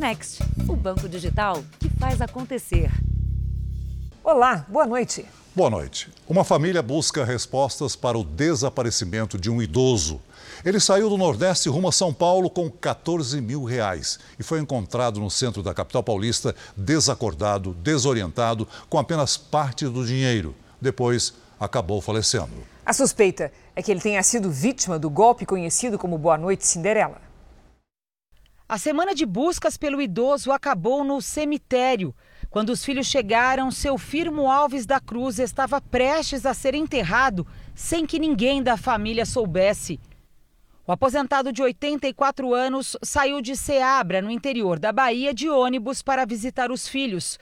Next, o banco digital que faz acontecer. Olá, boa noite. Boa noite. Uma família busca respostas para o desaparecimento de um idoso. Ele saiu do Nordeste rumo a São Paulo com 14 mil reais e foi encontrado no centro da capital paulista desacordado, desorientado, com apenas parte do dinheiro. Depois, acabou falecendo. A suspeita é que ele tenha sido vítima do golpe conhecido como Boa Noite Cinderela. A semana de buscas pelo idoso acabou no cemitério. Quando os filhos chegaram, seu Firmo Alves da Cruz estava prestes a ser enterrado sem que ninguém da família soubesse. O aposentado de 84 anos saiu de Ceabra, no interior da Bahia, de ônibus para visitar os filhos.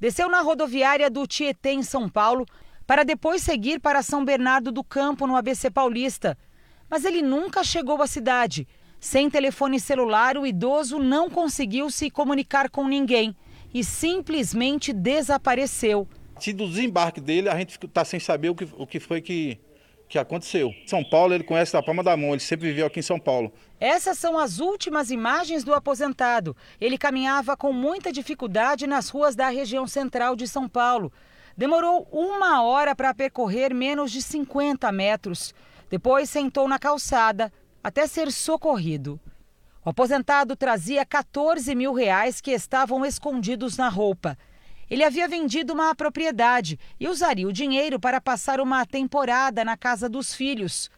Desceu na rodoviária do Tietê, em São Paulo, para depois seguir para São Bernardo do Campo, no ABC Paulista. Mas ele nunca chegou à cidade. Sem telefone celular, o idoso não conseguiu se comunicar com ninguém e simplesmente desapareceu. Se do desembarque dele, a gente está sem saber o que, o que foi que, que aconteceu. São Paulo, ele conhece da palma da mão, ele sempre viveu aqui em São Paulo. Essas são as últimas imagens do aposentado. Ele caminhava com muita dificuldade nas ruas da região central de São Paulo. Demorou uma hora para percorrer menos de 50 metros. Depois sentou na calçada até ser socorrido. O aposentado trazia 14 mil reais que estavam escondidos na roupa. Ele havia vendido uma propriedade e usaria o dinheiro para passar uma temporada na casa dos filhos.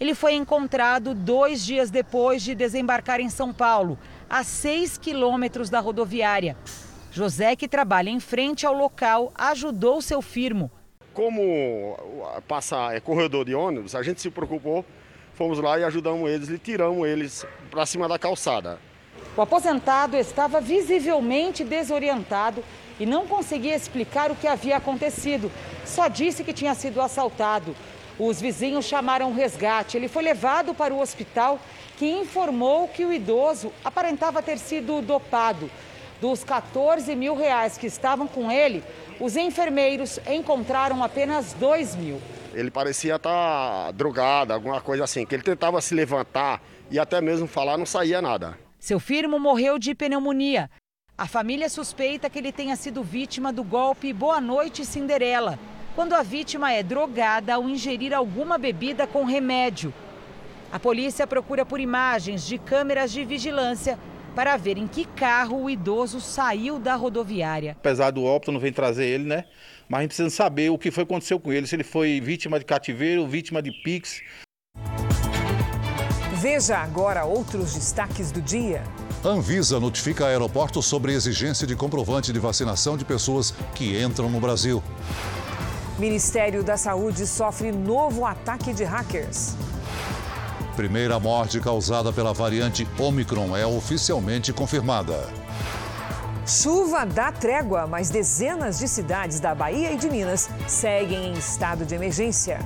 Ele foi encontrado dois dias depois de desembarcar em São Paulo, a seis quilômetros da rodoviária. José, que trabalha em frente ao local, ajudou seu firmo. Como passa é corredor de ônibus, a gente se preocupou, fomos lá e ajudamos eles e tiramos eles para cima da calçada. O aposentado estava visivelmente desorientado e não conseguia explicar o que havia acontecido. Só disse que tinha sido assaltado. Os vizinhos chamaram o resgate. Ele foi levado para o hospital, que informou que o idoso aparentava ter sido dopado. Dos 14 mil reais que estavam com ele, os enfermeiros encontraram apenas 2 mil. Ele parecia estar drogado, alguma coisa assim, que ele tentava se levantar e até mesmo falar, não saía nada. Seu firmo morreu de pneumonia. A família suspeita que ele tenha sido vítima do golpe Boa Noite Cinderela, quando a vítima é drogada ao ingerir alguma bebida com remédio. A polícia procura por imagens de câmeras de vigilância para ver em que carro o idoso saiu da rodoviária. Apesar do óbito não vem trazer ele, né? Mas a gente precisa saber o que foi que aconteceu com ele, se ele foi vítima de cativeiro, vítima de Pix. Veja agora outros destaques do dia. Anvisa notifica aeroportos sobre exigência de comprovante de vacinação de pessoas que entram no Brasil. Ministério da Saúde sofre novo ataque de hackers. Primeira morte causada pela variante Omicron é oficialmente confirmada. Chuva dá trégua, mas dezenas de cidades da Bahia e de Minas seguem em estado de emergência.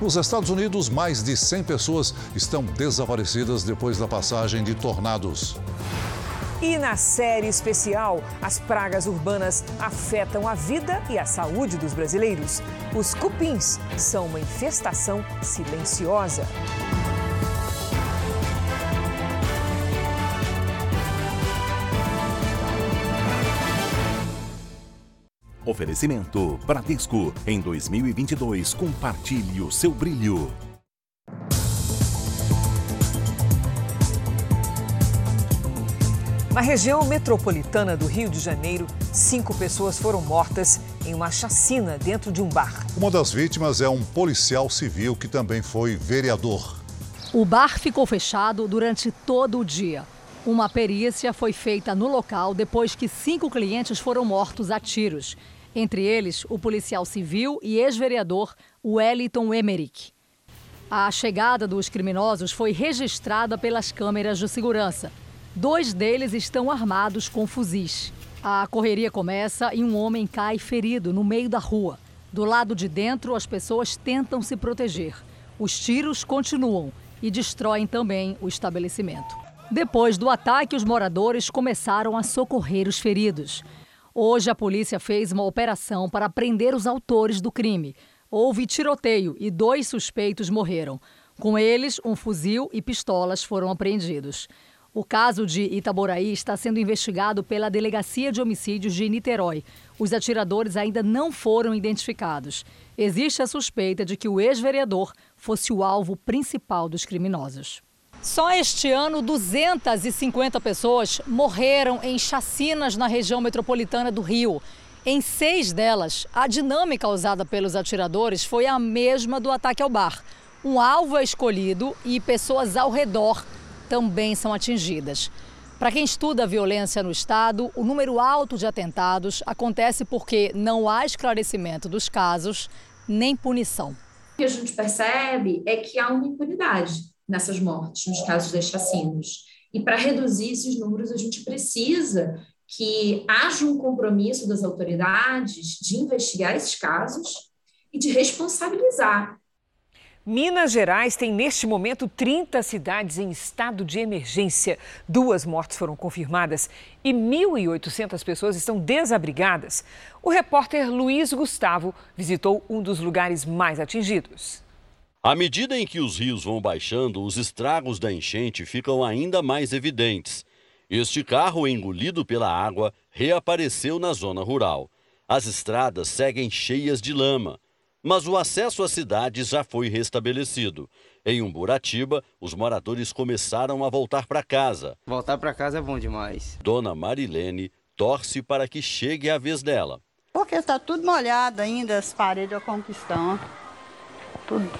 Nos Estados Unidos, mais de 100 pessoas estão desaparecidas depois da passagem de tornados. E na série especial, as pragas urbanas afetam a vida e a saúde dos brasileiros. Os cupins são uma infestação silenciosa. Oferecimento Bradesco. Em 2022, compartilhe o seu brilho. Na região metropolitana do Rio de Janeiro, cinco pessoas foram mortas em uma chacina dentro de um bar. Uma das vítimas é um policial civil que também foi vereador. O bar ficou fechado durante todo o dia. Uma perícia foi feita no local depois que cinco clientes foram mortos a tiros. Entre eles, o policial civil e ex-vereador Wellington Emerick. A chegada dos criminosos foi registrada pelas câmeras de segurança. Dois deles estão armados com fuzis. A correria começa e um homem cai ferido no meio da rua. Do lado de dentro, as pessoas tentam se proteger. Os tiros continuam e destroem também o estabelecimento. Depois do ataque, os moradores começaram a socorrer os feridos. Hoje, a polícia fez uma operação para prender os autores do crime. Houve tiroteio e dois suspeitos morreram. Com eles, um fuzil e pistolas foram apreendidos. O caso de Itaboraí está sendo investigado pela Delegacia de Homicídios de Niterói. Os atiradores ainda não foram identificados. Existe a suspeita de que o ex-vereador fosse o alvo principal dos criminosos. Só este ano, 250 pessoas morreram em chacinas na região metropolitana do Rio. Em seis delas, a dinâmica usada pelos atiradores foi a mesma do ataque ao bar. Um alvo é escolhido e pessoas ao redor também são atingidas. Para quem estuda a violência no Estado, o número alto de atentados acontece porque não há esclarecimento dos casos nem punição. O que a gente percebe é que há uma impunidade nessas mortes, nos casos das chacinas. E para reduzir esses números, a gente precisa que haja um compromisso das autoridades de investigar esses casos e de responsabilizar. Minas Gerais tem neste momento 30 cidades em estado de emergência. Duas mortes foram confirmadas e 1.800 pessoas estão desabrigadas. O repórter Luiz Gustavo visitou um dos lugares mais atingidos. À medida em que os rios vão baixando, os estragos da enchente ficam ainda mais evidentes. Este carro, engolido pela água, reapareceu na zona rural. As estradas seguem cheias de lama, mas o acesso à cidade já foi restabelecido. Em Umburatiba, os moradores começaram a voltar para casa. Voltar para casa é bom demais. Dona Marilene torce para que chegue a vez dela. Porque está tudo molhado ainda, as paredes como que estão. Tudo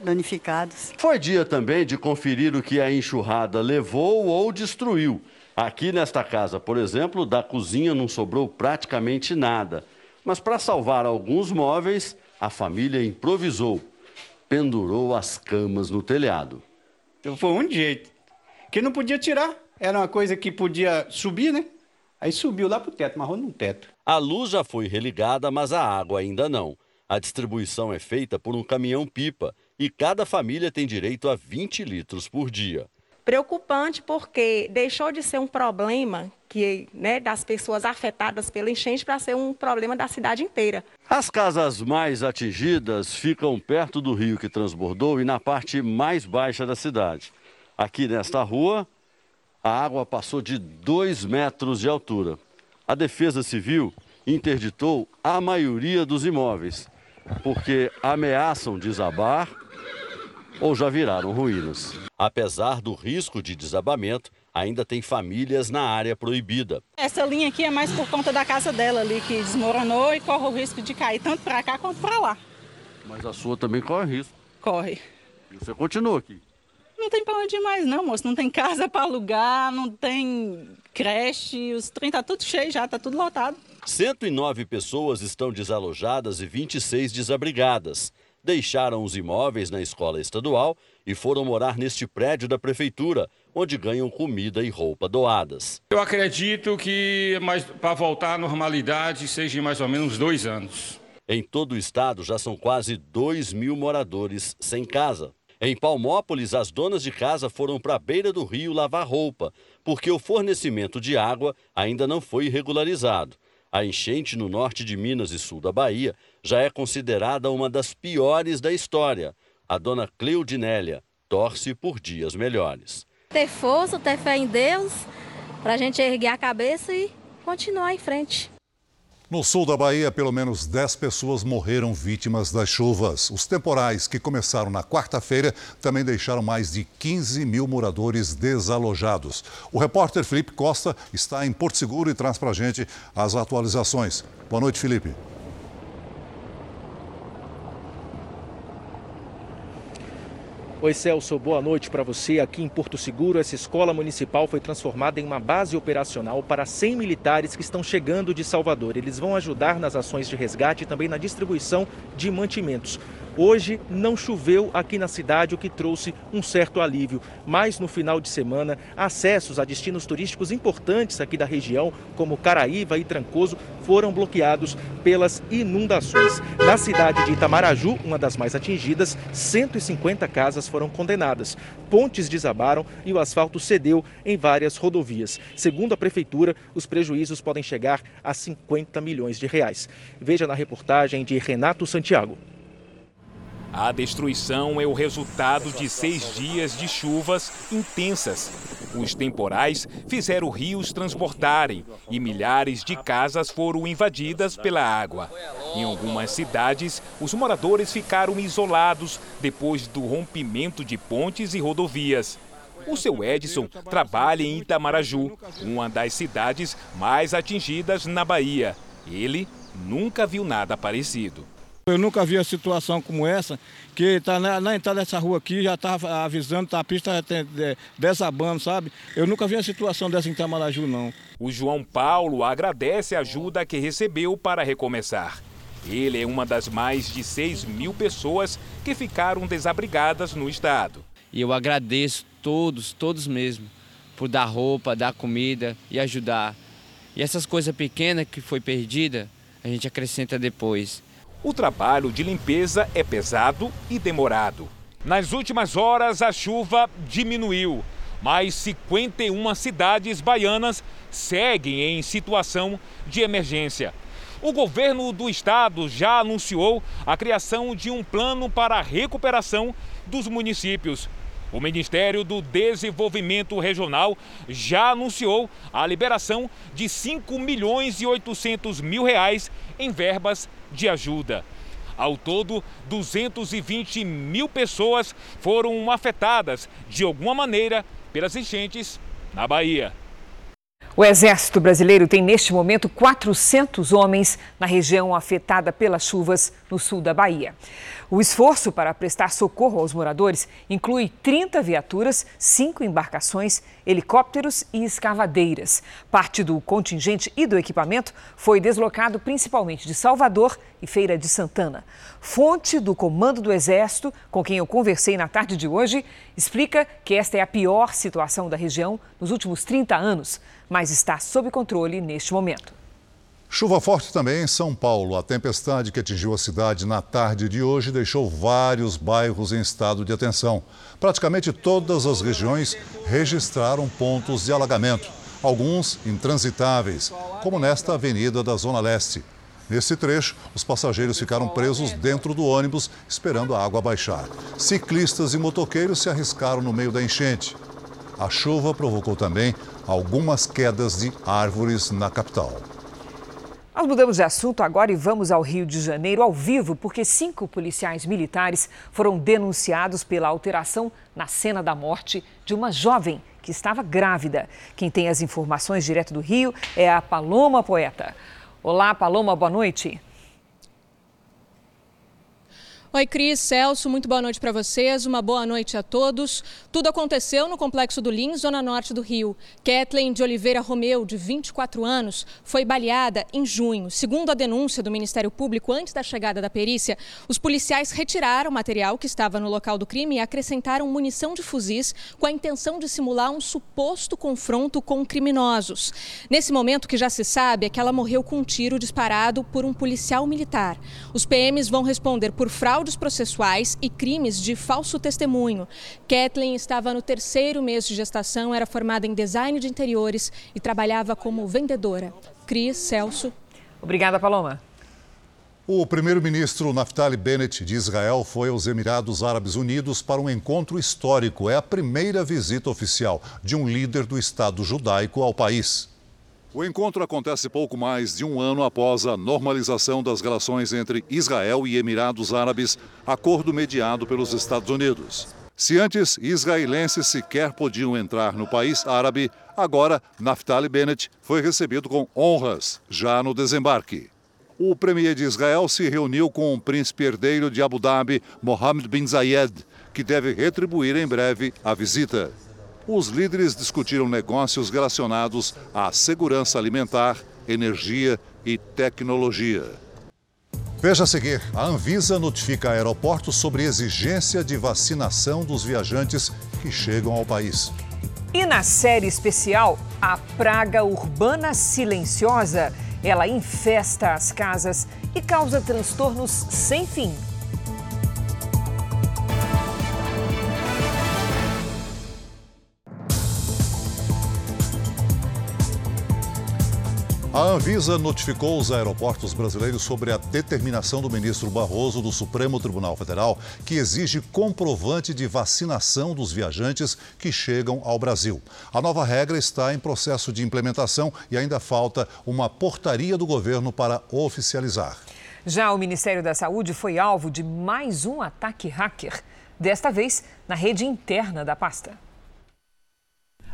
danificados. Foi dia também de conferir o que a enxurrada levou ou destruiu. Aqui nesta casa, por exemplo, da cozinha não sobrou praticamente nada. Mas para salvar alguns móveis, a família improvisou. Pendurou as camas no telhado. Então foi um jeito. Que não podia tirar. Era uma coisa que podia subir, né? Aí subiu lá pro teto, marrou no teto. A luz já foi religada, mas a água ainda não. A distribuição é feita por um caminhão-pipa e cada família tem direito a 20 litros por dia. Preocupante porque deixou de ser um problema que, né, das pessoas afetadas pela enchente para ser um problema da cidade inteira. As casas mais atingidas ficam perto do rio que transbordou e na parte mais baixa da cidade. Aqui nesta rua, a água passou de 2 metros de altura. A Defesa Civil interditou a maioria dos imóveis, porque ameaçam desabar ou já viraram ruínas. Apesar do risco de desabamento, ainda tem famílias na área proibida. Essa linha aqui é mais por conta da casa dela ali, que desmoronou e corre o risco de cair tanto para cá quanto para lá. Mas a sua também corre risco. Corre. E você continua aqui? Não tem para onde ir mais não, moço. Não tem casa para alugar, não tem creche, os trem tá tudo cheio já, tá tudo lotado. 109 pessoas estão desalojadas e 26 desabrigadas deixaram os imóveis na escola estadual e foram morar neste prédio da prefeitura, onde ganham comida e roupa doadas. Eu acredito que para voltar à normalidade seja em mais ou menos dois anos. Em todo o estado já são quase 2 mil moradores sem casa. Em Palmópolis, as donas de casa foram para a beira do rio lavar roupa, porque o fornecimento de água ainda não foi regularizado. A enchente no norte de Minas e sul da Bahia já é considerada uma das piores da história. A dona Cleudinélia torce por dias melhores. Ter força, ter fé em Deus, para a gente erguer a cabeça e continuar em frente. No sul da Bahia, pelo menos 10 pessoas morreram vítimas das chuvas. Os temporais que começaram na quarta-feira também deixaram mais de 15 mil moradores desalojados. O repórter Felipe Costa está em Porto Seguro e traz para a gente as atualizações. Boa noite, Felipe. Oi, Celso, boa noite para você. Aqui em Porto Seguro, essa escola municipal foi transformada em uma base operacional para 100 militares que estão chegando de Salvador. Eles vão ajudar nas ações de resgate e também na distribuição de mantimentos. Hoje não choveu aqui na cidade, o que trouxe um certo alívio. Mas no final de semana, acessos a destinos turísticos importantes aqui da região, como Caraíva e Trancoso, foram bloqueados pelas inundações. Na cidade de Itamaraju, uma das mais atingidas, 150 casas foram condenadas. Pontes desabaram e o asfalto cedeu em várias rodovias. Segundo a prefeitura, os prejuízos podem chegar a 50 milhões de reais. Veja na reportagem de Renato Santiago. A destruição é o resultado de seis dias de chuvas intensas. Os temporais fizeram rios transbordarem e milhares de casas foram invadidas pela água. Em algumas cidades, os moradores ficaram isolados depois do rompimento de pontes e rodovias. O seu Edson trabalha em Itamaraju, uma das cidades mais atingidas na Bahia. Ele nunca viu nada parecido. Eu nunca vi a situação como essa, que tá na, na entrada dessa rua aqui, já estava avisando, tá, a pista tá desabando, sabe? Eu nunca vi a situação dessa em Itamaraju, não. O João Paulo agradece a ajuda que recebeu para recomeçar. Ele é uma das mais de 6 mil pessoas que ficaram desabrigadas no estado. E eu agradeço todos, todos mesmo, por dar roupa, dar comida e ajudar. E essas coisas pequenas que foi perdida, a gente acrescenta depois. O trabalho de limpeza é pesado e demorado. Nas últimas horas, a chuva diminuiu, mas 51 cidades baianas seguem em situação de emergência. O governo do estado já anunciou a criação de um plano para a recuperação dos municípios. O Ministério do Desenvolvimento Regional já anunciou a liberação de 5 milhões e 800 mil reais em verbas de ajuda. Ao todo, 220 mil pessoas foram afetadas de alguma maneira pelas enchentes na Bahia. O Exército Brasileiro tem neste momento 400 homens na região afetada pelas chuvas no sul da Bahia. O esforço para prestar socorro aos moradores inclui 30 viaturas, 5 embarcações, helicópteros e escavadeiras. Parte do contingente e do equipamento foi deslocado principalmente de Salvador e Feira de Santana. Fonte do Comando do Exército, com quem eu conversei na tarde de hoje, explica que esta é a pior situação da região nos últimos 30 anos, mas está sob controle neste momento. Chuva forte também em São Paulo. A tempestade que atingiu a cidade na tarde de hoje deixou vários bairros em estado de atenção. Praticamente todas as regiões registraram pontos de alagamento, alguns intransitáveis, como nesta avenida da Zona Leste. Nesse trecho, os passageiros ficaram presos dentro do ônibus, esperando a água baixar. Ciclistas e motoqueiros se arriscaram no meio da enchente. A chuva provocou também algumas quedas de árvores na capital. Nós mudamos de assunto agora e vamos ao Rio de Janeiro ao vivo, porque cinco policiais militares foram denunciados pela alteração na cena da morte de uma jovem que estava grávida. Quem tem as informações direto do Rio é a Paloma Poeta. Olá, Paloma, boa noite. Oi, Cris, Celso, muito boa noite para vocês, uma boa noite a todos. Tudo aconteceu no Complexo do Lins, zona norte do Rio. Kathleen de Oliveira Romeu, de 24 anos, foi baleada em junho. Segundo a denúncia do Ministério Público, antes da chegada da perícia, os policiais retiraram o material que estava no local do crime e acrescentaram munição de fuzis com a intenção de simular um suposto confronto com criminosos. Nesse momento, que já se sabe é que ela morreu com um tiro disparado por um policial militar. Os PMs vão responder por fraude fraudes processuais e crimes de falso testemunho. Kathleen estava no terceiro mês de gestação, era formada em design de interiores e trabalhava como vendedora. Cris, Celso. Obrigada, Paloma. O primeiro-ministro Naftali Bennett de Israel foi aos Emirados Árabes Unidos para um encontro histórico. É a primeira visita oficial de um líder do Estado judaico ao país. O encontro acontece pouco mais de um ano após a normalização das relações entre Israel e Emirados Árabes, acordo mediado pelos Estados Unidos. Se antes israelenses sequer podiam entrar no país árabe, agora Naftali Bennett foi recebido com honras já no desembarque. O premier de Israel se reuniu com o príncipe herdeiro de Abu Dhabi, Mohammed bin Zayed, que deve retribuir em breve a visita os líderes discutiram negócios relacionados à segurança alimentar, energia e tecnologia. Veja a seguir: a Anvisa notifica aeroportos sobre exigência de vacinação dos viajantes que chegam ao país. E na série especial, a praga urbana silenciosa. Ela infesta as casas e causa transtornos sem fim. A Anvisa notificou os aeroportos brasileiros sobre a determinação do ministro Barroso do Supremo Tribunal Federal, que exige comprovante de vacinação dos viajantes que chegam ao Brasil. A nova regra está em processo de implementação e ainda falta uma portaria do governo para oficializar. Já o Ministério da Saúde foi alvo de mais um ataque hacker, desta vez na rede interna da pasta.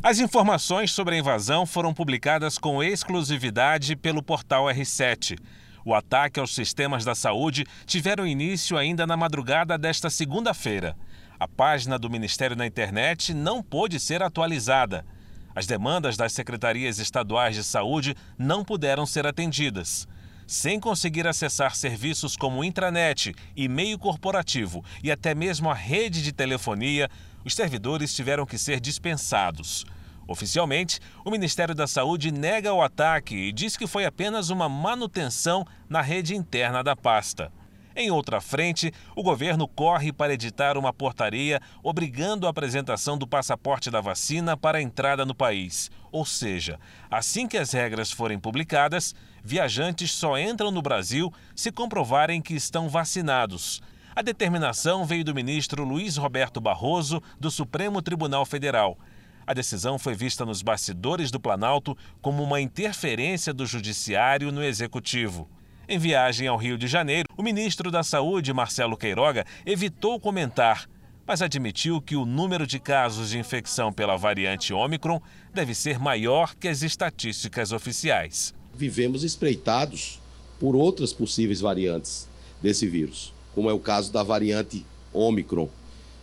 As informações sobre a invasão foram publicadas com exclusividade pelo portal R7. O ataque aos sistemas da saúde tiveram início ainda na madrugada desta segunda-feira. A página do Ministério na internet não pôde ser atualizada. As demandas das secretarias estaduais de saúde não puderam ser atendidas. Sem conseguir acessar serviços como intranet, e-mail corporativo e até mesmo a rede de telefonia, os servidores tiveram que ser dispensados. Oficialmente, o Ministério da Saúde nega o ataque e diz que foi apenas uma manutenção na rede interna da pasta. Em outra frente, o governo corre para editar uma portaria obrigando a apresentação do passaporte da vacina para a entrada no país. Ou seja, assim que as regras forem publicadas, viajantes só entram no Brasil se comprovarem que estão vacinados. A determinação veio do ministro Luiz Roberto Barroso, do Supremo Tribunal Federal. A decisão foi vista nos bastidores do Planalto como uma interferência do Judiciário no Executivo. Em viagem ao Rio de Janeiro, o ministro da Saúde, Marcelo Queiroga, evitou comentar, mas admitiu que o número de casos de infecção pela variante Ômicron deve ser maior que as estatísticas oficiais. Vivemos espreitados por outras possíveis variantes desse vírus, como é o caso da variante Ômicron.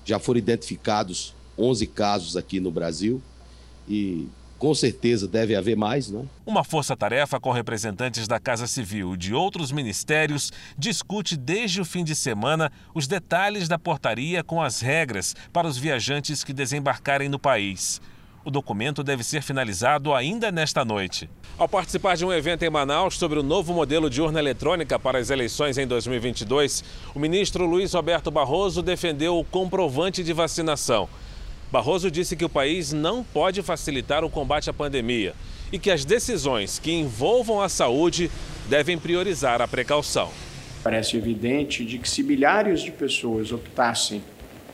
Já foram identificados 11 casos aqui no Brasil e com certeza deve haver mais, não? Uma força-tarefa com representantes da Casa Civil e de outros ministérios discute desde o fim de semana os detalhes da portaria com as regras para os viajantes que desembarcarem no país. O documento deve ser finalizado ainda nesta noite. Ao participar de um evento em Manaus sobre o novo modelo de urna eletrônica para as eleições em 2022, o ministro Luiz Roberto Barroso defendeu o comprovante de vacinação. Barroso disse que o país não pode facilitar o combate à pandemia e que as decisões que envolvam a saúde devem priorizar a precaução. Parece evidente de que se milhares de pessoas optassem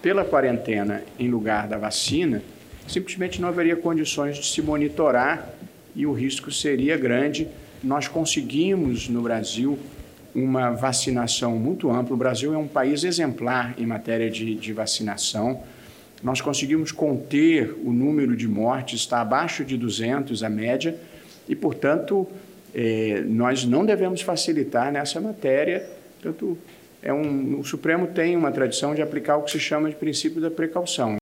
pela quarentena em lugar da vacina, simplesmente não haveria condições de se monitorar e o risco seria grande. Nós conseguimos no Brasil uma vacinação muito ampla. O Brasil é um país exemplar em matéria de, de vacinação nós conseguimos conter o número de mortes, está abaixo de 200 a média, e, portanto, é, nós não devemos facilitar nessa matéria. Portanto, é um, o Supremo tem uma tradição de aplicar o que se chama de princípio da precaução.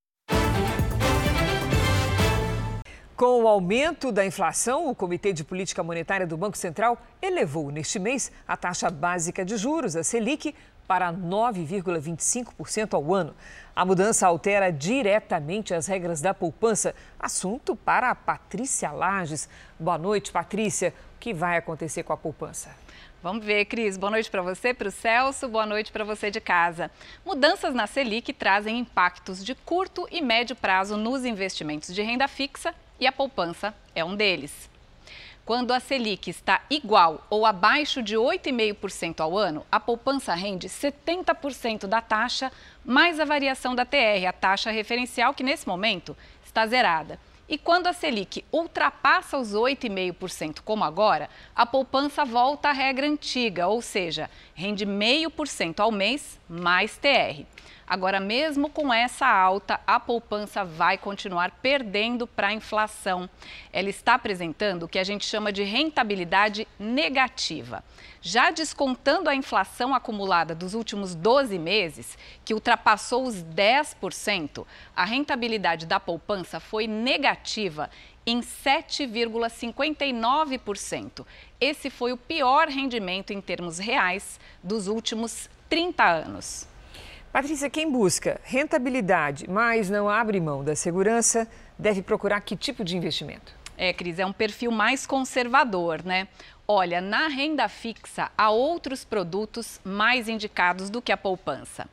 O aumento da inflação, o Comitê de Política Monetária do Banco Central elevou neste mês a taxa básica de juros, a Selic, para 9,25% ao ano. A mudança altera diretamente as regras da poupança. Assunto para a Patrícia Lages. Boa noite, Patrícia. O que vai acontecer com a poupança? Vamos ver, Cris. Boa noite para você, para o Celso. Boa noite para você de casa. Mudanças na Selic trazem impactos de curto e médio prazo nos investimentos de renda fixa e a poupança é um deles. Quando a Selic está igual ou abaixo de 8,5% ao ano, a poupança rende 70% da taxa mais a variação da TR, a taxa referencial que nesse momento está zerada. E quando a Selic ultrapassa os 8,5%, como agora, a poupança volta à regra antiga, ou seja, rende 0,5% ao mês mais TR. Agora, mesmo com essa alta, a poupança vai continuar perdendo para a inflação. Ela está apresentando o que a gente chama de rentabilidade negativa. Já descontando a inflação acumulada dos últimos 12 meses, que ultrapassou os 10%, a rentabilidade da poupança foi negativa em 7,59%. Esse foi o pior rendimento em termos reais dos últimos 30 anos. Patrícia, quem busca rentabilidade, mas não abre mão da segurança, deve procurar que tipo de investimento? É, Cris, é um perfil mais conservador, né? Olha, na renda fixa há outros produtos mais indicados do que a poupança.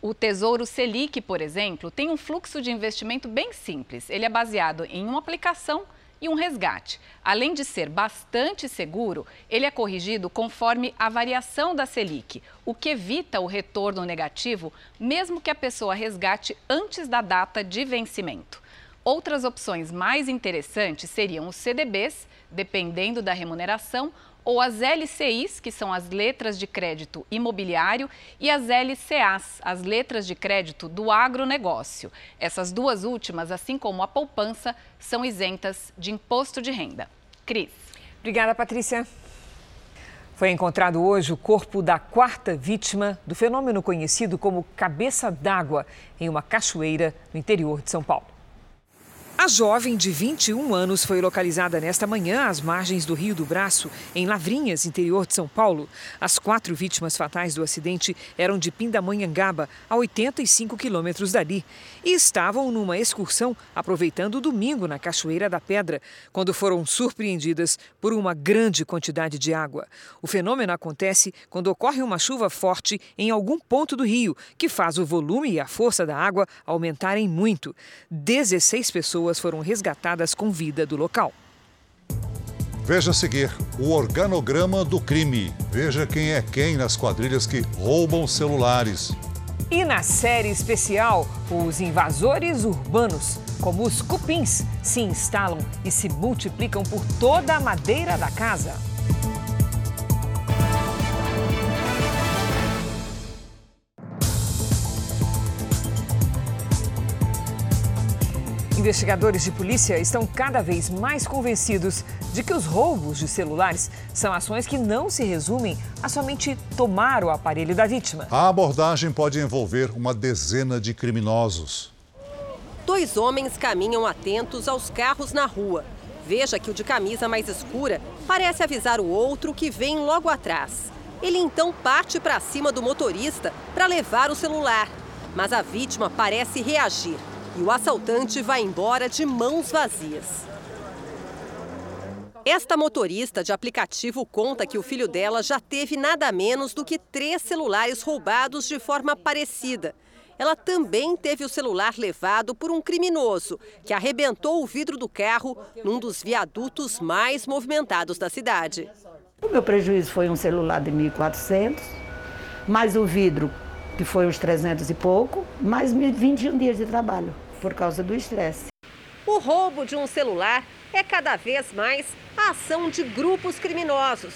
O Tesouro Selic, por exemplo, tem um fluxo de investimento bem simples. Ele é baseado em uma aplicação e um resgate. Além de ser bastante seguro, ele é corrigido conforme a variação da Selic, o que evita o retorno negativo, mesmo que a pessoa resgate antes da data de vencimento. Outras opções mais interessantes seriam os CDBs, dependendo da remuneração, ou as LCIs, que são as letras de crédito imobiliário, e as LCAs, as letras de crédito do agronegócio. Essas duas últimas, assim como a poupança, são isentas de imposto de renda. Cris. Obrigada, Patrícia. Foi encontrado hoje o corpo da quarta vítima do fenômeno conhecido como cabeça d'água em uma cachoeira no interior de São Paulo. A jovem de 21 anos foi localizada nesta manhã às margens do Rio do Braço, em Lavrinhas, interior de São Paulo. As quatro vítimas fatais do acidente eram de Pindamonhangaba, a 85 quilômetros dali, e estavam numa excursão aproveitando o domingo na Cachoeira da Pedra, quando foram surpreendidas por uma grande quantidade de água. O fenômeno acontece quando ocorre uma chuva forte em algum ponto do rio, que faz o volume e a força da água aumentarem muito. 16 pessoas pessoas foram resgatadas com vida do local. Veja a seguir o organograma do crime. Veja quem é quem nas quadrilhas que roubam celulares. E na série especial, os invasores urbanos, como os cupins, se instalam e se multiplicam por toda a madeira da casa. Investigadores de polícia estão cada vez mais convencidos de que os roubos de celulares são ações que não se resumem a somente tomar o aparelho da vítima. A abordagem pode envolver uma dezena de criminosos. Dois homens caminham atentos aos carros na rua. Veja que o de camisa mais escura parece avisar o outro que vem logo atrás. Ele então parte para cima do motorista para levar o celular. Mas a vítima parece reagir e o assaltante vai embora de mãos vazias. Esta motorista de aplicativo conta que o filho dela já teve nada menos do que três celulares roubados de forma parecida. Ela também teve o celular levado por um criminoso que arrebentou o vidro do carro num dos viadutos mais movimentados da cidade. O meu prejuízo foi um celular de 1.400, mais o vidro, que foi uns 300 e pouco, mais 21 dias de trabalho por causa do estresse. O roubo de um celular é cada vez mais a ação de grupos criminosos.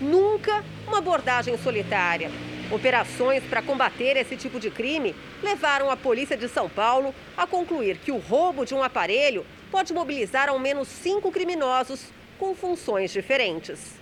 Nunca uma abordagem solitária. Operações para combater esse tipo de crime levaram a polícia de São Paulo a concluir que o roubo de um aparelho pode mobilizar ao menos cinco criminosos com funções diferentes.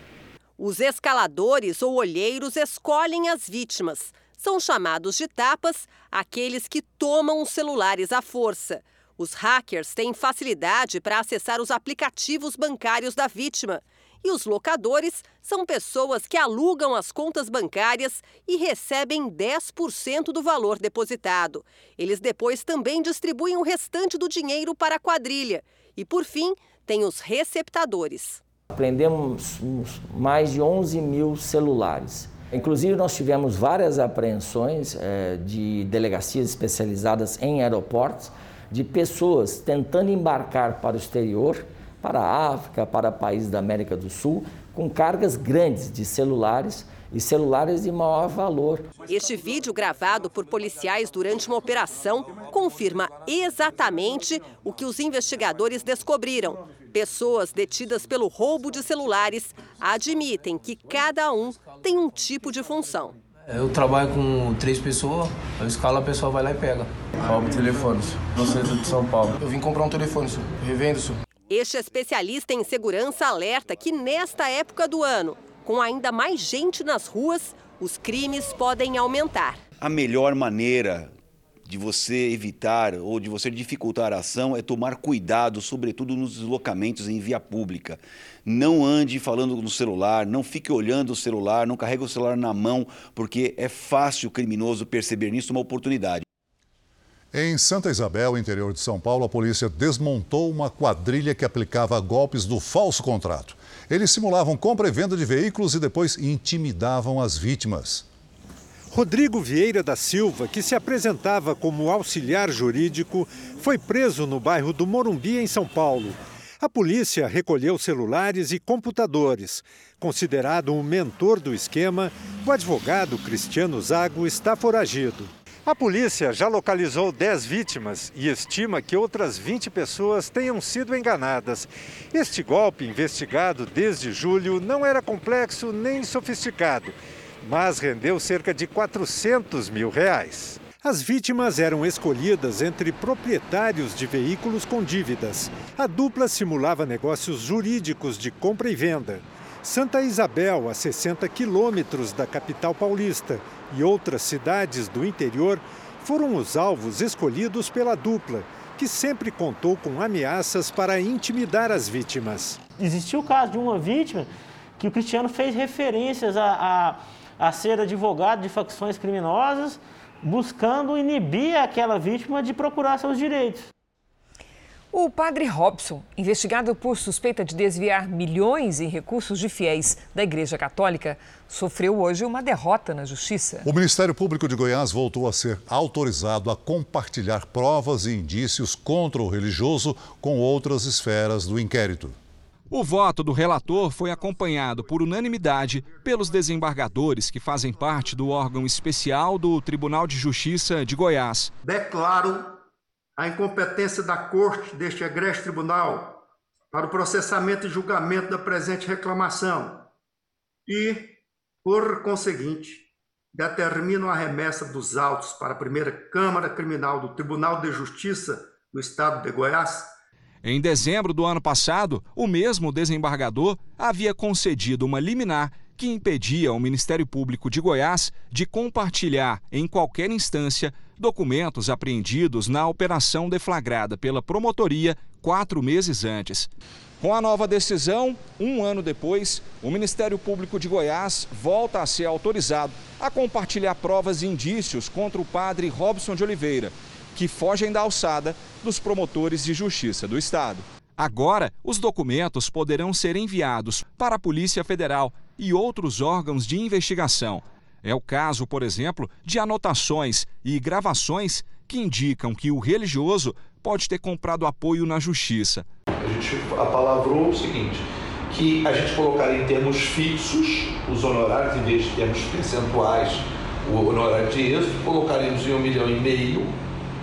Os escaladores ou olheiros escolhem as vítimas, são chamados de tapas aqueles que tomam os celulares à força. Os hackers têm facilidade para acessar os aplicativos bancários da vítima. E os locadores são pessoas que alugam as contas bancárias e recebem 10% do valor depositado. Eles depois também distribuem o restante do dinheiro para a quadrilha. E, por fim, tem os receptadores. Aprendemos mais de 11 mil celulares. Inclusive, nós tivemos várias apreensões é, de delegacias especializadas em aeroportos de pessoas tentando embarcar para o exterior, para a África, para países da América do Sul, com cargas grandes de celulares e celulares de maior valor. Este vídeo gravado por policiais durante uma operação confirma exatamente o que os investigadores descobriram. Pessoas detidas pelo roubo de celulares admitem que cada um tem um tipo de função. Eu trabalho com três pessoas, eu escalo, a pessoa vai lá e pega. Roubo telefones no centro de São Paulo. Eu vim comprar um telefone, senhor. revendo, senhor. Este especialista em segurança alerta que nesta época do ano, com ainda mais gente nas ruas, os crimes podem aumentar. A melhor maneira de você evitar ou de você dificultar a ação é tomar cuidado, sobretudo nos deslocamentos em via pública. Não ande falando no celular, não fique olhando o celular, não carregue o celular na mão, porque é fácil o criminoso perceber nisso uma oportunidade. Em Santa Isabel, interior de São Paulo, a polícia desmontou uma quadrilha que aplicava golpes do falso contrato. Eles simulavam compra e venda de veículos e depois intimidavam as vítimas. Rodrigo Vieira da Silva, que se apresentava como auxiliar jurídico, foi preso no bairro do Morumbi, em São Paulo. A polícia recolheu celulares e computadores. Considerado um mentor do esquema, o advogado Cristiano Zago está foragido. A polícia já localizou 10 vítimas e estima que outras 20 pessoas tenham sido enganadas. Este golpe, investigado desde julho, não era complexo nem sofisticado, mas rendeu cerca de 400 mil reais. As vítimas eram escolhidas entre proprietários de veículos com dívidas. A dupla simulava negócios jurídicos de compra e venda. Santa Isabel, a 60 quilômetros da capital paulista, e outras cidades do interior foram os alvos escolhidos pela dupla, que sempre contou com ameaças para intimidar as vítimas. Existiu o caso de uma vítima que o Cristiano fez referências a, a, a ser advogado de facções criminosas, buscando inibir aquela vítima de procurar seus direitos. O padre Robson, investigado por suspeita de desviar milhões em recursos de fiéis da Igreja Católica, sofreu hoje uma derrota na Justiça. O Ministério Público de Goiás voltou a ser autorizado a compartilhar provas e indícios contra o religioso com outras esferas do inquérito. O voto do relator foi acompanhado por unanimidade pelos desembargadores que fazem parte do órgão especial do Tribunal de Justiça de Goiás. Declaro a incompetência da Corte deste egrégio tribunal para o processamento e julgamento da presente reclamação e, por conseguinte, determino a remessa dos autos para a primeira Câmara Criminal do Tribunal de Justiça do Estado de Goiás. Em dezembro do ano passado, o mesmo desembargador havia concedido uma liminar que impedia o Ministério Público de Goiás de compartilhar em qualquer instância documentos apreendidos na operação deflagrada pela promotoria quatro meses antes. Com a nova decisão, um ano depois, o Ministério Público de Goiás volta a ser autorizado a compartilhar provas e indícios contra o padre Robson de Oliveira, que fogem da alçada dos promotores de justiça do Estado. Agora, os documentos poderão ser enviados para a Polícia Federal e outros órgãos de investigação é o caso, por exemplo, de anotações e gravações que indicam que o religioso pode ter comprado apoio na justiça. A gente apalavrou o seguinte, que a gente colocaria em termos fixos os honorários, em vez de termos percentuais, o honorário de êxito, colocaríamos em um milhão e meio,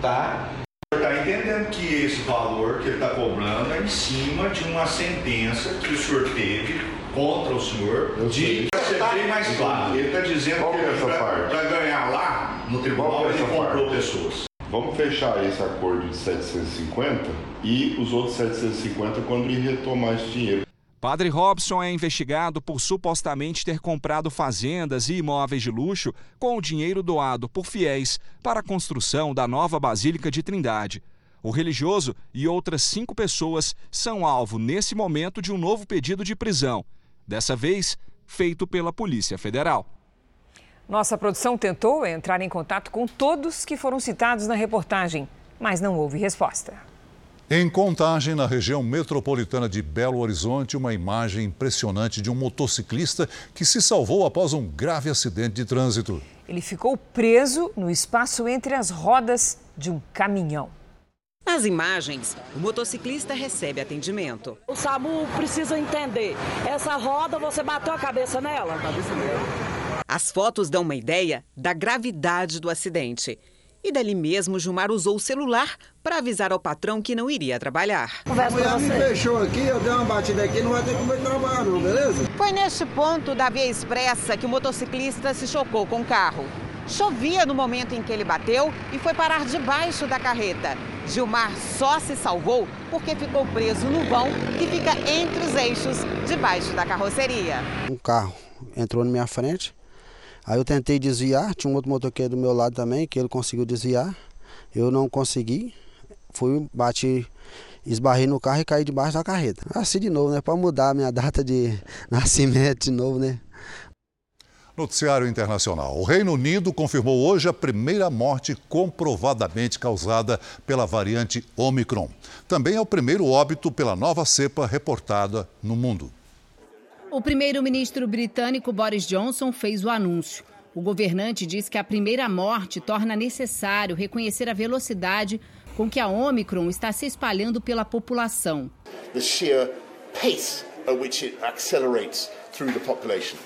tá? Está entendendo que esse valor que ele está cobrando é em cima de uma sentença que o senhor teve contra o senhor de ser bem mais claro. Ele está dizendo Qual que, é para ganhar lá no tribunal é ele comprou parte? pessoas. Vamos fechar esse acordo de 750 e os outros 750 quando ele retomar esse dinheiro. Padre Robson é investigado por supostamente ter comprado fazendas e imóveis de luxo com o dinheiro doado por fiéis para a construção da nova Basílica de Trindade. O religioso e outras cinco pessoas são alvo, nesse momento, de um novo pedido de prisão. Dessa vez, feito pela Polícia Federal. Nossa produção tentou entrar em contato com todos que foram citados na reportagem, mas não houve resposta. Em Contagem, na região metropolitana de Belo Horizonte, uma imagem impressionante de um motociclista que se salvou após um grave acidente de trânsito. Ele ficou preso no espaço entre as rodas de um caminhão. Nas imagens, o motociclista recebe atendimento. O SAMU precisa entender. Essa roda, você bateu a cabeça nela? A cabeça nela. As fotos dão uma ideia da gravidade do acidente. E dali mesmo, Gilmar usou o celular para avisar ao patrão que não iria trabalhar. A mulher me fechou aqui, eu dei uma batida aqui, não vai ter como eu trabalhar não, beleza? Foi neste ponto da via expressa que o motociclista se chocou com o carro. Chovia no momento em que ele bateu e foi parar debaixo da carreta. Gilmar só se salvou porque ficou preso no vão que fica entre os eixos debaixo da carroceria. Um carro entrou na minha frente, aí eu tentei desviar, tinha um outro motoqueiro do meu lado também que ele conseguiu desviar. Eu não consegui, fui, bati, esbarrei no carro e caí debaixo da carreta. Assim de novo, né? Para mudar a minha data de nascimento de novo, né? Noticiário Internacional. O Reino Unido confirmou hoje a primeira morte comprovadamente causada pela variante Omicron. Também é o primeiro óbito pela nova cepa reportada no mundo. O primeiro-ministro britânico Boris Johnson fez o anúncio. O governante diz que a primeira morte torna necessário reconhecer a velocidade com que a Omicron está se espalhando pela população. The sheer pace at which it accelerates